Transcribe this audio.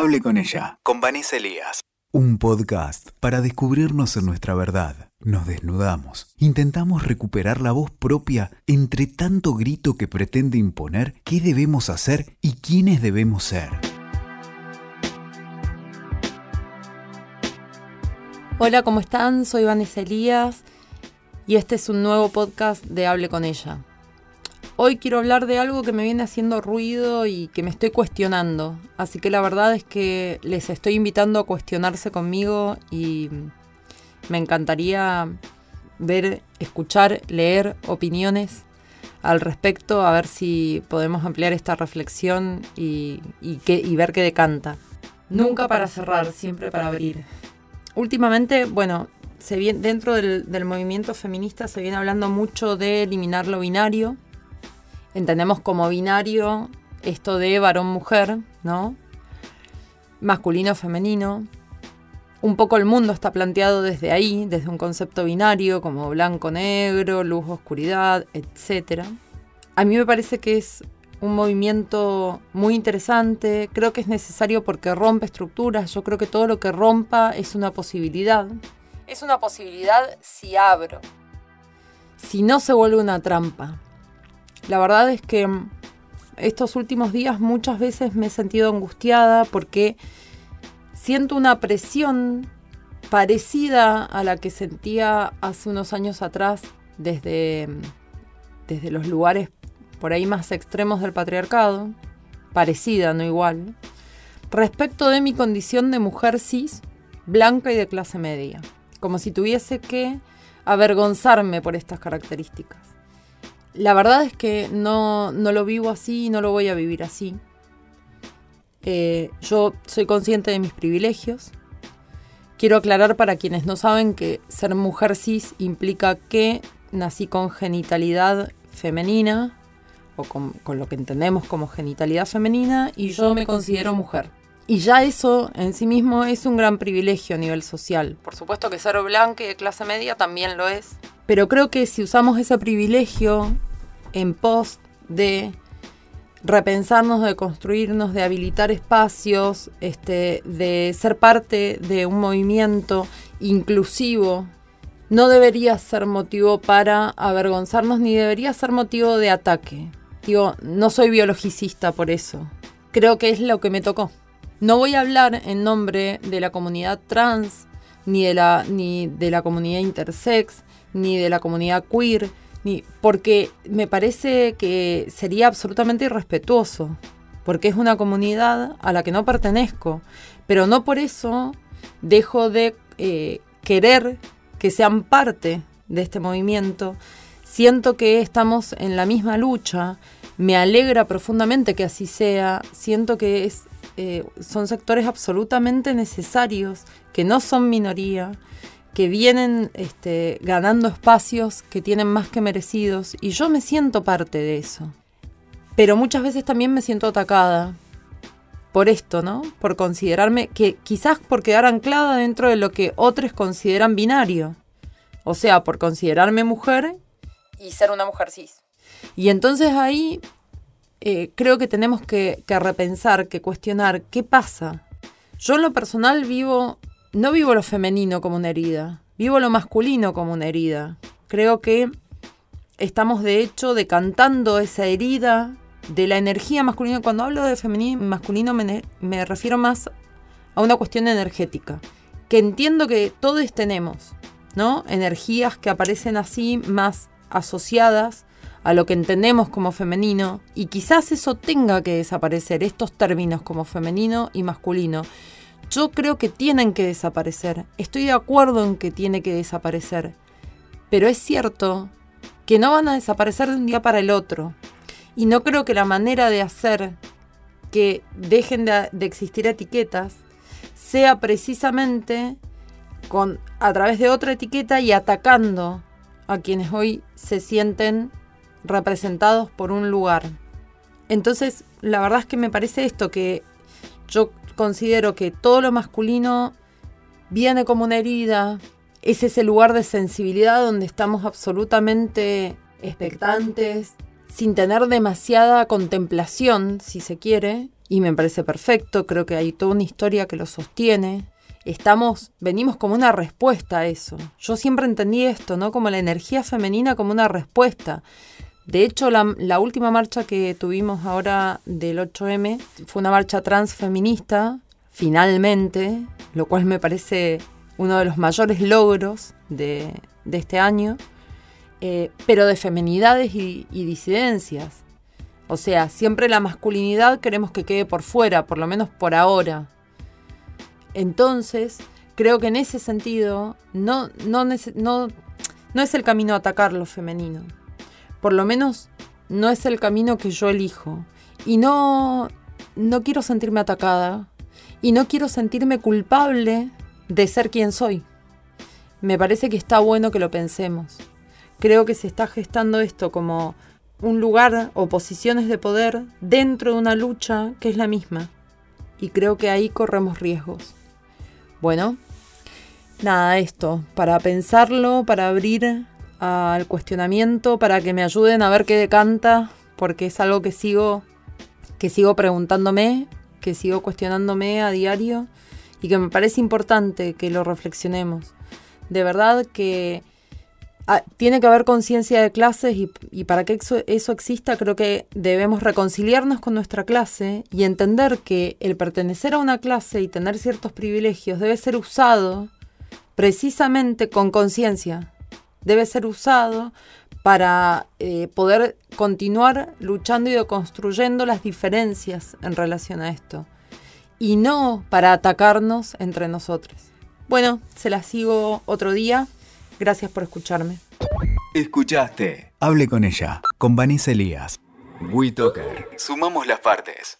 Hable con ella, con Vanessa Elías. Un podcast para descubrirnos en nuestra verdad. Nos desnudamos. Intentamos recuperar la voz propia entre tanto grito que pretende imponer qué debemos hacer y quiénes debemos ser. Hola, ¿cómo están? Soy Vanessa Elías y este es un nuevo podcast de Hable con ella. Hoy quiero hablar de algo que me viene haciendo ruido y que me estoy cuestionando. Así que la verdad es que les estoy invitando a cuestionarse conmigo y me encantaría ver, escuchar, leer opiniones al respecto, a ver si podemos ampliar esta reflexión y, ver qué decanta. Nunca para cerrar, siempre para abrir. Últimamente, bueno, se viene, dentro del movimiento feminista se viene hablando mucho de eliminar lo binario entendemos como binario esto de varón-mujer, ¿no? Masculino-femenino. Un poco el mundo está planteado desde ahí, desde un concepto binario como blanco-negro, luz-oscuridad, etc. A mí me parece que es un movimiento muy interesante, creo que es necesario porque rompe estructuras, yo creo que todo lo que rompa es una posibilidad. Es una posibilidad si abro, si no se vuelve una trampa. La verdad es que mm, estos últimos días muchas veces me he sentido angustiada porque siento una presión parecida a la que sentía hace unos años atrás desde, mm, desde los lugares por ahí más extremos del patriarcado, parecida, no igual, respecto de mi condición de mujer cis, blanca y de clase media, como si tuviese que avergonzarme por estas características. La verdad es que no, lo vivo así y no lo voy a vivir así. Eh, yo soy consciente de mis privilegios. Quiero aclarar para quienes no saben que ser mujer cis implica que nací con genitalidad femenina, o con, con, lo que entendemos como genitalidad femenina, y yo me considero mujer. Y ya eso en sí mismo es un gran privilegio a nivel social. Por supuesto que ser blanca y de clase media también lo es. Pero creo que si usamos ese privilegio en pos de repensarnos, de construirnos, de habilitar espacios, este, de ser parte de un movimiento inclusivo, no debería ser motivo para avergonzarnos ni debería ser motivo de ataque. Digo, no soy biologicista por eso. Creo que es lo que me tocó. No voy a hablar en nombre de la comunidad trans, ni de la, ni de la comunidad intersex, ni de la comunidad queer, porque me parece que sería absolutamente irrespetuoso, porque es una comunidad a la que no pertenezco, pero no por eso dejo de eh, querer que sean parte de este movimiento. Siento que estamos en la misma lucha, me alegra profundamente que así sea, siento que es, eh, son sectores absolutamente necesarios, que no son minoría, que vienen este, ganando espacios que tienen más que merecidos y yo me siento parte de eso. Pero muchas veces también me siento atacada por esto, ¿no? Por considerarme, que quizás por quedar anclada dentro de lo que otros consideran binario. O sea, por considerarme mujer y ser una mujer cis. Y entonces ahí eh, creo que tenemos que, que repensar, que cuestionar qué pasa. Yo en lo personal vivo no vivo lo femenino como una herida, vivo lo masculino como una herida. Creo que estamos de hecho decantando esa herida de la energía masculina. Cuando hablo de femenino masculino me, me refiero más a una cuestión energética, que entiendo que todos tenemos, ¿no? Energías que aparecen así más asociadas a lo que entendemos como femenino y quizás eso tenga que desaparecer, estos términos como femenino y masculino. Yo creo que tienen que desaparecer. Estoy de acuerdo en que tiene que desaparecer. Pero es cierto que no van a desaparecer de un día para el otro. Y no creo que la manera de hacer que dejen de, existir etiquetas sea precisamente con, a través de otra etiqueta y atacando a quienes hoy se sienten representados por un lugar. Entonces, la verdad es que me parece esto, que yo considero que todo lo masculino viene como una herida, es ese lugar de sensibilidad donde estamos absolutamente expectantes, sin tener demasiada contemplación, si se quiere, y me parece perfecto, creo que hay toda una historia que lo sostiene. Estamos, venimos como una respuesta a eso. Yo siempre entendí esto, ¿no? Como la energía femenina como una respuesta. De hecho, la, última marcha que tuvimos ahora del 8M fue una marcha transfeminista, finalmente, lo cual me parece uno de los mayores logros de, este año, eh, pero de feminidades y, y disidencias. O sea, siempre la masculinidad queremos que quede por fuera, por lo menos por ahora. Entonces, creo que en ese sentido no, no, no, no es el camino a atacar lo femenino. Por lo menos no es el camino que yo elijo. Y no, no quiero sentirme atacada. Y no quiero sentirme culpable de ser quien soy. Me parece que está bueno que lo pensemos. Creo que se está gestando esto como un lugar o posiciones de poder dentro de una lucha que es la misma. Y creo que ahí corremos riesgos. Bueno, nada, esto, para pensarlo, para abrir al cuestionamiento, para que me ayuden a ver qué decanta, porque es algo que sigo, que sigo preguntándome, que sigo cuestionándome a diario y que me parece importante que lo reflexionemos. De verdad que Ah, tiene que haber conciencia de clases y, para que eso, eso, exista creo que debemos reconciliarnos con nuestra clase y entender que el pertenecer a una clase y tener ciertos privilegios debe ser usado precisamente con conciencia. Debe ser usado para eh, poder continuar luchando y deconstruyendo las diferencias en relación a esto. Y no para atacarnos entre nosotros. Bueno, se las sigo otro día. Gracias por escucharme. Escuchaste. Hable con ella, con Vanessa Elías. WeToker. Sumamos las partes.